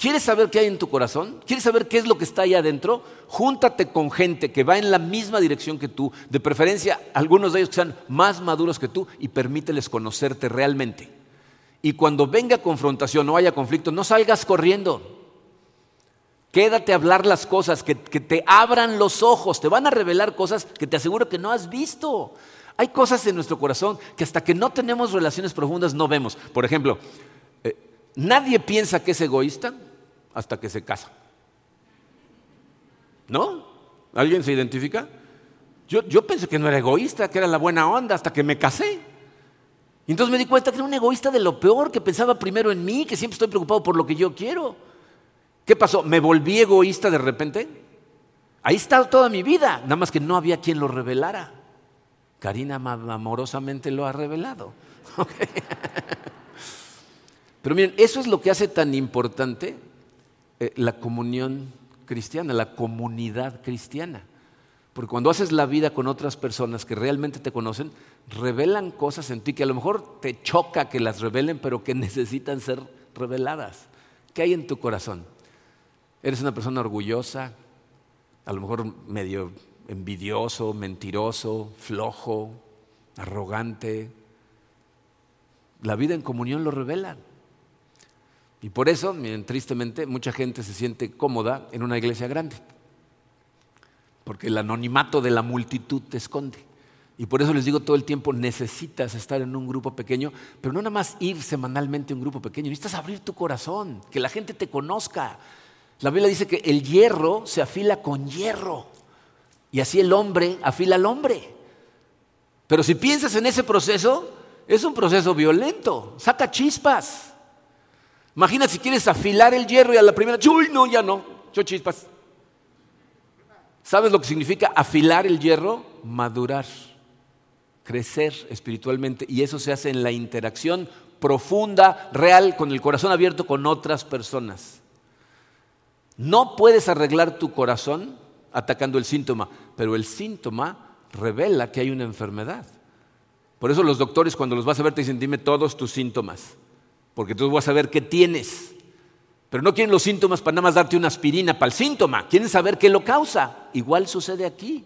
¿Quieres saber qué hay en tu corazón? ¿Quieres saber qué es lo que está ahí adentro? Júntate con gente que va en la misma dirección que tú, de preferencia algunos de ellos que sean más maduros que tú y permíteles conocerte realmente. Y cuando venga confrontación o haya conflicto, no salgas corriendo. Quédate a hablar las cosas, que, que te abran los ojos, te van a revelar cosas que te aseguro que no has visto. Hay cosas en nuestro corazón que hasta que no tenemos relaciones profundas no vemos. Por ejemplo, eh, nadie piensa que es egoísta hasta que se casa. ¿No? ¿Alguien se identifica? Yo, yo pensé que no era egoísta, que era la buena onda hasta que me casé. Y entonces me di cuenta que era un egoísta de lo peor, que pensaba primero en mí, que siempre estoy preocupado por lo que yo quiero. ¿Qué pasó? ¿Me volví egoísta de repente? Ahí está toda mi vida, nada más que no había quien lo revelara. Karina amorosamente lo ha revelado. *laughs* Pero miren, eso es lo que hace tan importante eh, la comunión cristiana, la comunidad cristiana. Porque cuando haces la vida con otras personas que realmente te conocen, revelan cosas en ti que a lo mejor te choca que las revelen, pero que *laughs* necesitan ser reveladas. ¿Qué hay en tu corazón? ¿Eres una persona orgullosa? A lo mejor medio envidioso, mentiroso, flojo, arrogante. La vida en comunión lo revela. Y por eso, tristemente, mucha gente se siente cómoda en una iglesia grande. Porque el anonimato de la multitud te esconde. Y por eso les digo todo el tiempo, necesitas estar en un grupo pequeño, pero no nada más ir semanalmente a un grupo pequeño, necesitas abrir tu corazón, que la gente te conozca. La Biblia dice que el hierro se afila con hierro. Y así el hombre afila al hombre. Pero si piensas en ese proceso, es un proceso violento, saca chispas. Imagina si quieres afilar el hierro y a la primera, ¡uy, no, ya no! Yo chispas. ¿Sabes lo que significa afilar el hierro? Madurar, crecer espiritualmente. Y eso se hace en la interacción profunda, real, con el corazón abierto con otras personas. No puedes arreglar tu corazón atacando el síntoma, pero el síntoma revela que hay una enfermedad. Por eso los doctores cuando los vas a ver te dicen, dime todos tus síntomas. Porque entonces voy a saber qué tienes. Pero no quieren los síntomas para nada más darte una aspirina para el síntoma, quieren saber qué lo causa. Igual sucede aquí.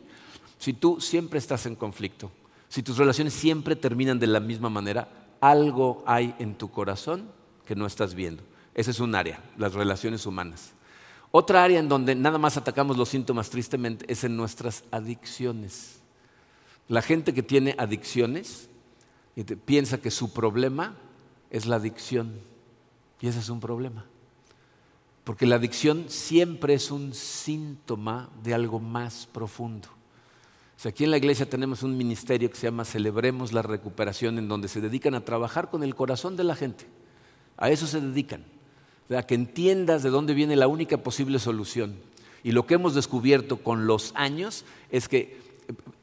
Si tú siempre estás en conflicto, si tus relaciones siempre terminan de la misma manera, algo hay en tu corazón que no estás viendo. Ese es un área, las relaciones humanas. Otra área en donde nada más atacamos los síntomas tristemente es en nuestras adicciones. La gente que tiene adicciones piensa que su problema es la adicción. Y ese es un problema. Porque la adicción siempre es un síntoma de algo más profundo. aquí en la iglesia tenemos un ministerio que se llama Celebremos la Recuperación, en donde se dedican a trabajar con el corazón de la gente. A eso se dedican. A que entiendas de dónde viene la única posible solución. Y lo que hemos descubierto con los años es que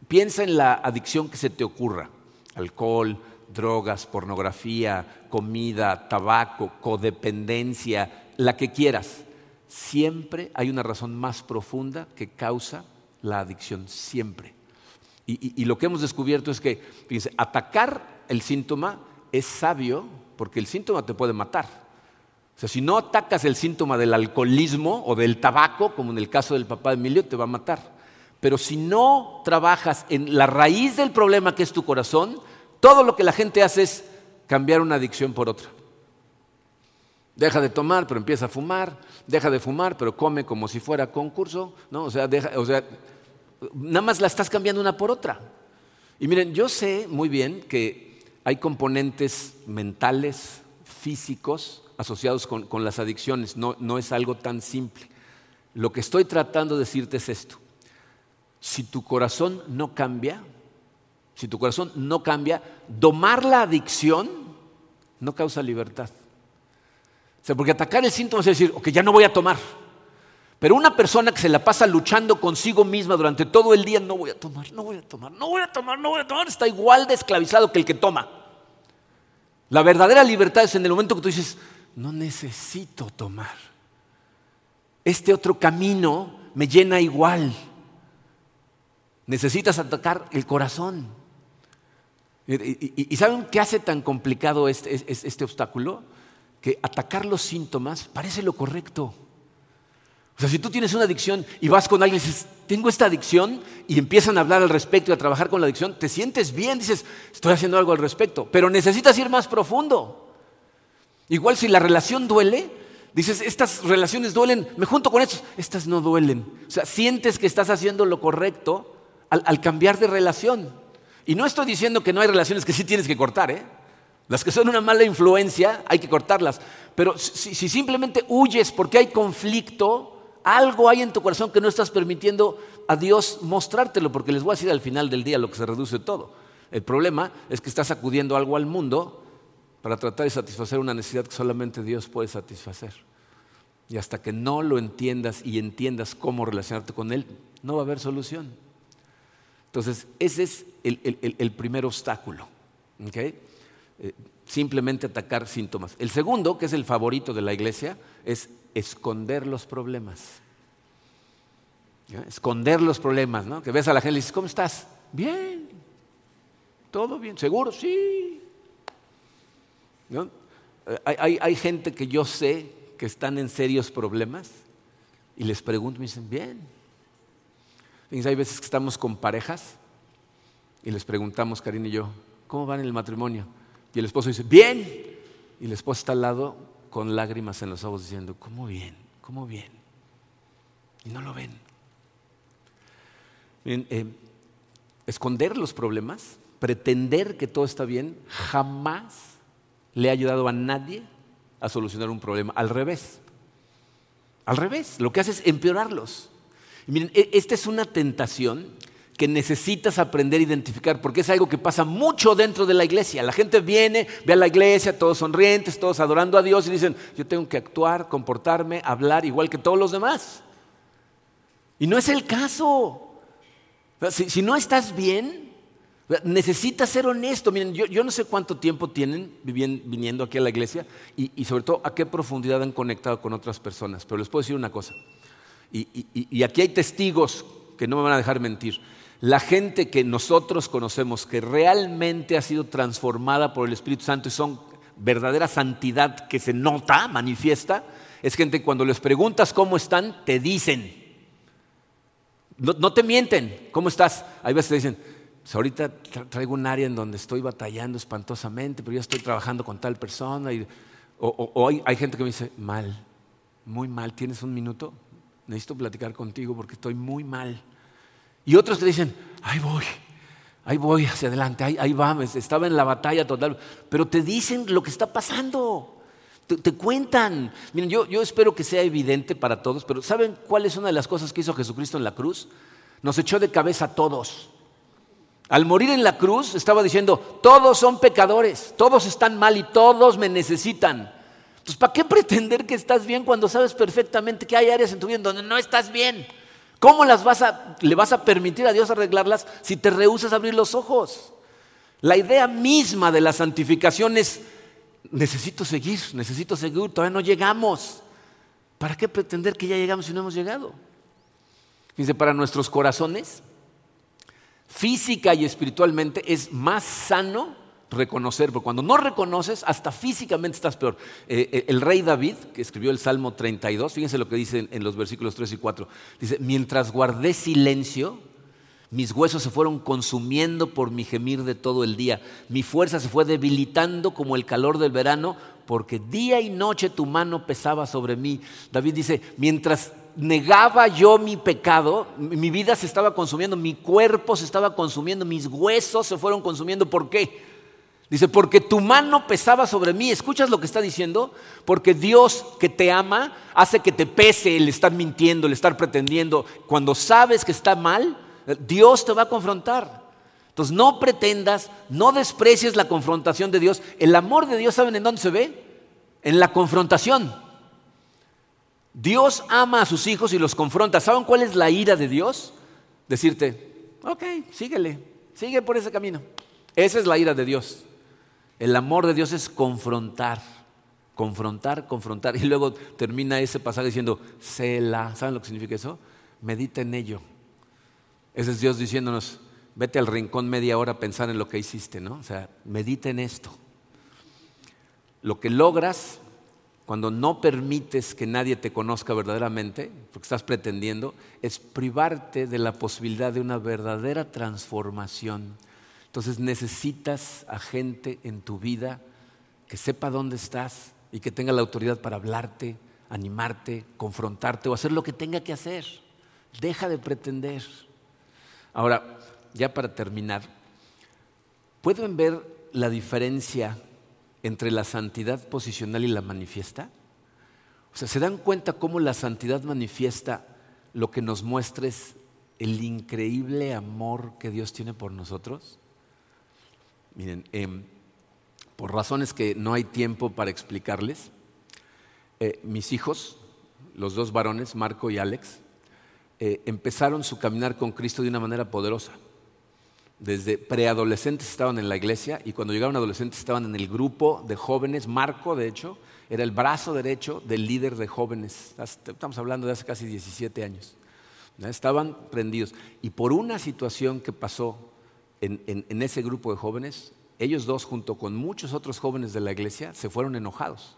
piensa en la adicción que se te ocurra. Alcohol, drogas, pornografía, comida, tabaco, codependencia, la que quieras, siempre hay una razón más profunda que causa la adicción, siempre. Y, lo que hemos descubierto es que, fíjense, atacar el síntoma es sabio porque el síntoma te puede matar. O sea, si no atacas el síntoma del alcoholismo o del tabaco, como en el caso del papá de Emilio, te va a matar. Pero si no trabajas en la raíz del problema que es tu corazón, todo lo que la gente hace es cambiar una adicción por otra. Deja de tomar, pero empieza a fumar. Deja de fumar, pero come como si fuera concurso. ¿no? O, sea, o sea, nada más la estás cambiando una por otra. Y miren, yo sé muy bien que hay componentes mentales, físicos, asociados con, con las adicciones. No, no es algo tan simple. Lo que estoy tratando de decirte es esto. Si tu corazón no cambia, si tu corazón no cambia, domar la adicción no causa libertad. O sea, porque atacar el síntoma es decir, ok, ya no voy a tomar. Pero una persona que se la pasa luchando consigo misma durante todo el día, no voy a tomar, no voy a tomar, no voy a tomar, no voy a tomar, está igual de esclavizado que el que toma. La verdadera libertad es en el momento que tú dices, no necesito tomar. Este otro camino me llena igual. Necesitas atacar el corazón. ¿Y, saben qué hace tan complicado este, este obstáculo? que atacar los síntomas parece lo correcto. O sea, si tú tienes una adicción y vas con alguien y dices, tengo esta adicción, y empiezan a hablar al respecto y a trabajar con la adicción, te sientes bien, dices, estoy haciendo algo al respecto, pero necesitas ir más profundo. Igual si la relación duele, dices, estas relaciones duelen, me junto con estos, estas no duelen. O sea, sientes que estás haciendo lo correcto al, al cambiar de relación. Y no estoy diciendo que no hay relaciones que sí tienes que cortar, ¿eh? Las que son una mala influencia hay que cortarlas. Pero si, simplemente huyes porque hay conflicto, algo hay en tu corazón que no estás permitiendo a Dios mostrártelo, porque les voy a decir al final del día lo que se reduce todo. El problema es que estás acudiendo algo al mundo para tratar de satisfacer una necesidad que solamente Dios puede satisfacer. Y hasta que no lo entiendas y entiendas cómo relacionarte con Él, no va a haber solución. Entonces, ese es el, primer obstáculo. ¿okay? Eh, simplemente atacar síntomas. El segundo, que es el favorito de la iglesia, es esconder los problemas. Esconder los problemas, ¿no? Que ves a la gente y dices, ¿cómo estás? Bien. ¿Todo bien? ¿Seguro? Sí. Eh, hay, hay, gente que yo sé que están en serios problemas y les pregunto, me dicen, bien. Hay veces que estamos con parejas y les preguntamos, Karina y yo, ¿cómo van en el matrimonio? Y el esposo dice, bien. Y la esposa está al lado con lágrimas en los ojos diciendo, ¿cómo bien? ¿Cómo bien? Y no lo ven. Eh, esconder los problemas, pretender que todo está bien, jamás le ha ayudado a nadie a solucionar un problema. Al revés. Al revés. Lo que hace es empeorarlos. Miren, e, esta es una tentación que necesitas aprender a identificar, porque es algo que pasa mucho dentro de la iglesia. La gente viene, ve a la iglesia, todos sonrientes, todos adorando a Dios y dicen, yo tengo que actuar, comportarme, hablar igual que todos los demás. Y no es el caso. Si, no estás bien, necesitas ser honesto. Miren, yo, no sé cuánto tiempo tienen viniendo aquí a la iglesia y, sobre todo a qué profundidad han conectado con otras personas, pero les puedo decir una cosa. Y aquí hay testigos que no me van a dejar mentir la gente que nosotros conocemos, que realmente ha sido transformada por el Espíritu Santo y son verdadera santidad que se nota, manifiesta, es gente cuando les preguntas cómo están, te dicen. No, te mienten, ¿cómo estás? Hay veces te dicen, pues ahorita traigo un área en donde estoy batallando espantosamente, pero ya estoy trabajando con tal persona. o, hay, hay gente que me dice, mal, muy mal, ¿tienes un minuto? Necesito platicar contigo porque estoy muy mal. Y otros te dicen, ahí voy, ahí voy hacia adelante, ahí, ahí va, estaba en la batalla total. Pero te dicen lo que está pasando, te, cuentan. Miren, yo, yo espero que sea evidente para todos, pero ¿saben cuál es una de las cosas que hizo Jesucristo en la cruz? Nos echó de cabeza a todos. Al morir en la cruz estaba diciendo, todos son pecadores, todos están mal y todos me necesitan. Entonces, ¿para qué pretender que estás bien cuando sabes perfectamente que hay áreas en tu vida donde no estás bien? ¿Cómo las vas a, le vas a permitir a Dios arreglarlas si te rehusas a abrir los ojos? La idea misma de la santificación es, necesito seguir, necesito seguir, todavía no llegamos. ¿Para qué pretender que ya llegamos si no hemos llegado? Dice, para nuestros corazones, física y espiritualmente, es más sano reconocer, porque cuando no reconoces, hasta físicamente estás peor. Eh, eh, el rey David, que escribió el Salmo 32, fíjense lo que dice en los versículos 3 y 4, dice, mientras guardé silencio, mis huesos se fueron consumiendo por mi gemir de todo el día, mi fuerza se fue debilitando como el calor del verano, porque día y noche tu mano pesaba sobre mí. David dice, mientras negaba yo mi pecado, mi vida se estaba consumiendo, mi cuerpo se estaba consumiendo, mis huesos se fueron consumiendo. ¿Por qué? Dice, porque tu mano pesaba sobre mí. ¿Escuchas lo que está diciendo? Porque Dios que te ama hace que te pese el estar mintiendo, el estar pretendiendo. Cuando sabes que está mal, Dios te va a confrontar. Entonces no pretendas, no desprecies la confrontación de Dios. El amor de Dios, ¿saben en dónde se ve? En la confrontación. Dios ama a sus hijos y los confronta. ¿Saben cuál es la ira de Dios? Decirte, ok, síguele, sigue por ese camino. Esa es la ira de Dios. El amor de Dios es confrontar, confrontar, confrontar. Y luego termina ese pasaje diciendo, Sela. ¿Saben lo que significa eso? Medita en ello. Ese es Dios diciéndonos, vete al rincón media hora a pensar en lo que hiciste, ¿no? O sea, medita en esto. Lo que logras cuando no permites que nadie te conozca verdaderamente, porque estás pretendiendo, es privarte de la posibilidad de una verdadera transformación entonces necesitas a gente en tu vida que sepa dónde estás y que tenga la autoridad para hablarte, animarte, confrontarte o hacer lo que tenga que hacer. Deja de pretender. Ahora, ya para terminar, ¿pueden ver la diferencia entre la santidad posicional y la manifiesta? O sea, ¿se dan cuenta cómo la santidad manifiesta lo que nos muestra es el increíble amor que Dios tiene por nosotros? Miren, em, por razones que no hay tiempo para explicarles, eh, mis hijos, los dos varones, Marco y Alex, eh, empezaron su caminar con Cristo de una manera poderosa. Desde preadolescentes estaban en la iglesia y cuando llegaron adolescentes estaban en el grupo de jóvenes. Marco, de hecho, era el brazo derecho del líder de jóvenes. Estamos hablando de hace casi 17 años. Estaban prendidos. Y por una situación que pasó en, ese grupo de jóvenes, ellos dos junto con muchos otros jóvenes de la iglesia se fueron enojados.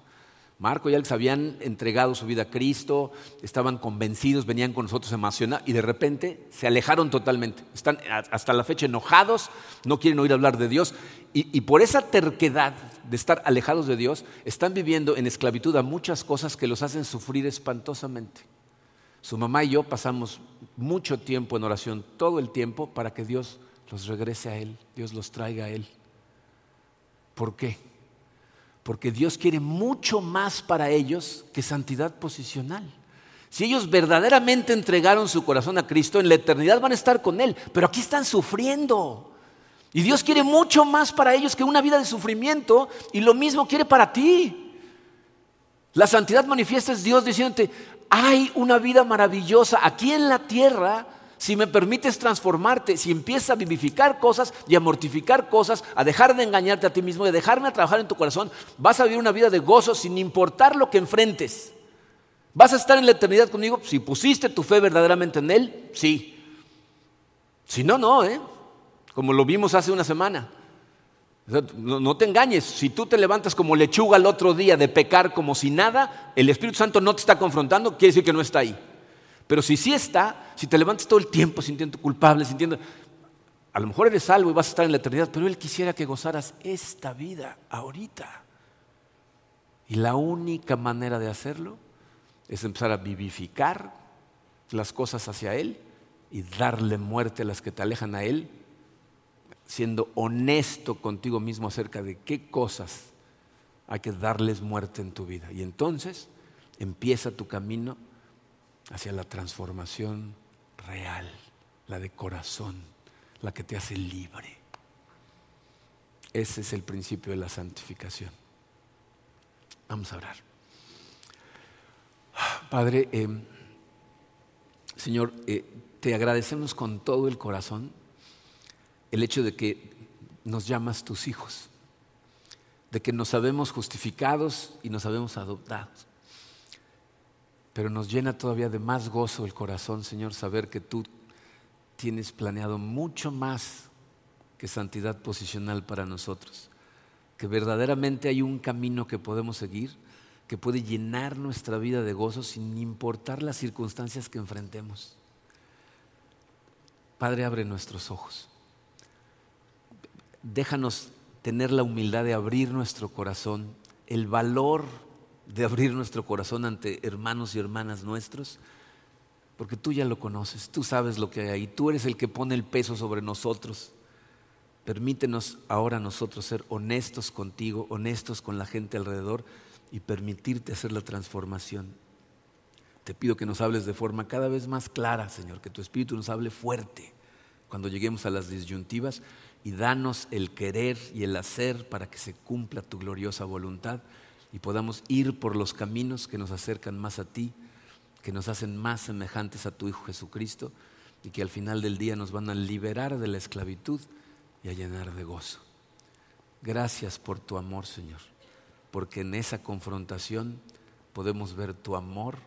Marco y Alex habían entregado su vida a Cristo, estaban convencidos, venían con nosotros emocionados y de repente se alejaron totalmente. Están hasta la fecha enojados, no quieren oír hablar de Dios y, y, por esa terquedad de estar alejados de Dios, están viviendo en esclavitud a muchas cosas que los hacen sufrir espantosamente. Su mamá y yo pasamos mucho tiempo en oración, todo el tiempo, para que Dios los regrese a Él, Dios los traiga a Él. ¿Por qué? Porque Dios quiere mucho más para ellos que santidad posicional. Si ellos verdaderamente entregaron su corazón a Cristo, en la eternidad van a estar con Él, pero aquí están sufriendo. Y Dios quiere mucho más para ellos que una vida de sufrimiento y lo mismo quiere para ti. La santidad manifiesta es Dios diciéndote, hay una vida maravillosa aquí en la tierra si me permites transformarte, si empiezas a vivificar cosas y a mortificar cosas, a dejar de engañarte a ti mismo, y a dejarme a trabajar en tu corazón, vas a vivir una vida de gozo sin importar lo que enfrentes. ¿Vas a estar en la eternidad conmigo? Si pusiste tu fe verdaderamente en Él, sí. Si no, no, ¿eh? Como lo vimos hace una semana. No, te engañes, si tú te levantas como lechuga el otro día de pecar como si nada, el Espíritu Santo no te está confrontando, quiere decir que no está ahí. Pero si sí está, si te levantas todo el tiempo sintiendo culpable, sintiendo, a lo mejor eres salvo y vas a estar en la eternidad, pero Él quisiera que gozaras esta vida ahorita. Y la única manera de hacerlo es empezar a vivificar las cosas hacia Él y darle muerte a las que te alejan a Él siendo honesto contigo mismo acerca de qué cosas hay que darles muerte en tu vida. Y entonces empieza tu camino hacia la transformación real, la de corazón, la que te hace libre. Ese es el principio de la santificación. Vamos a orar. Padre, eh, Señor, eh, te agradecemos con todo el corazón el hecho de que nos llamas tus hijos, de que nos sabemos justificados y nos sabemos adoptados. Pero nos llena todavía de más gozo el corazón, Señor, saber que tú tienes planeado mucho más que santidad posicional para nosotros, que verdaderamente hay un camino que podemos seguir, que puede llenar nuestra vida de gozo sin importar las circunstancias que enfrentemos. Padre, abre nuestros ojos déjanos tener la humildad de abrir nuestro corazón, el valor de abrir nuestro corazón ante hermanos y hermanas nuestros, porque tú ya lo conoces, tú sabes lo que hay ahí, tú eres el que pone el peso sobre nosotros. Permítenos ahora nosotros ser honestos contigo, honestos con la gente alrededor y permitirte hacer la transformación. Te pido que nos hables de forma cada vez más clara, Señor, que tu Espíritu nos hable fuerte cuando lleguemos a las disyuntivas y danos el querer y el hacer para que se cumpla tu gloriosa voluntad y podamos ir por los caminos que nos acercan más a ti, que nos hacen más semejantes a tu Hijo Jesucristo y que al final del día nos van a liberar de la esclavitud y a llenar de gozo. Gracias por tu amor, Señor, porque en esa confrontación podemos ver tu amor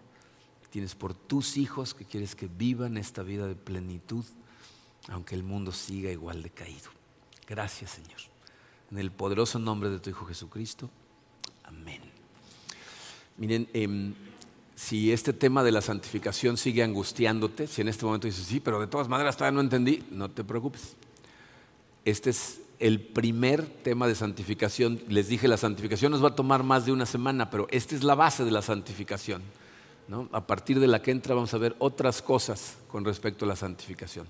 que tienes por tus hijos que quieres que vivan esta vida de plenitud, aunque el mundo siga igual de caído. Gracias, Señor. En el poderoso nombre de tu Hijo Jesucristo. Amén. Miren, em, si este tema de la santificación sigue angustiándote, si en este momento dices, sí, pero de todas maneras todavía no entendí, no te preocupes. Este es el primer tema de santificación. Les dije, la santificación nos va a tomar más de una semana, pero esta es la base de la santificación. A partir de la que entra vamos a ver otras cosas con respecto a la santificación.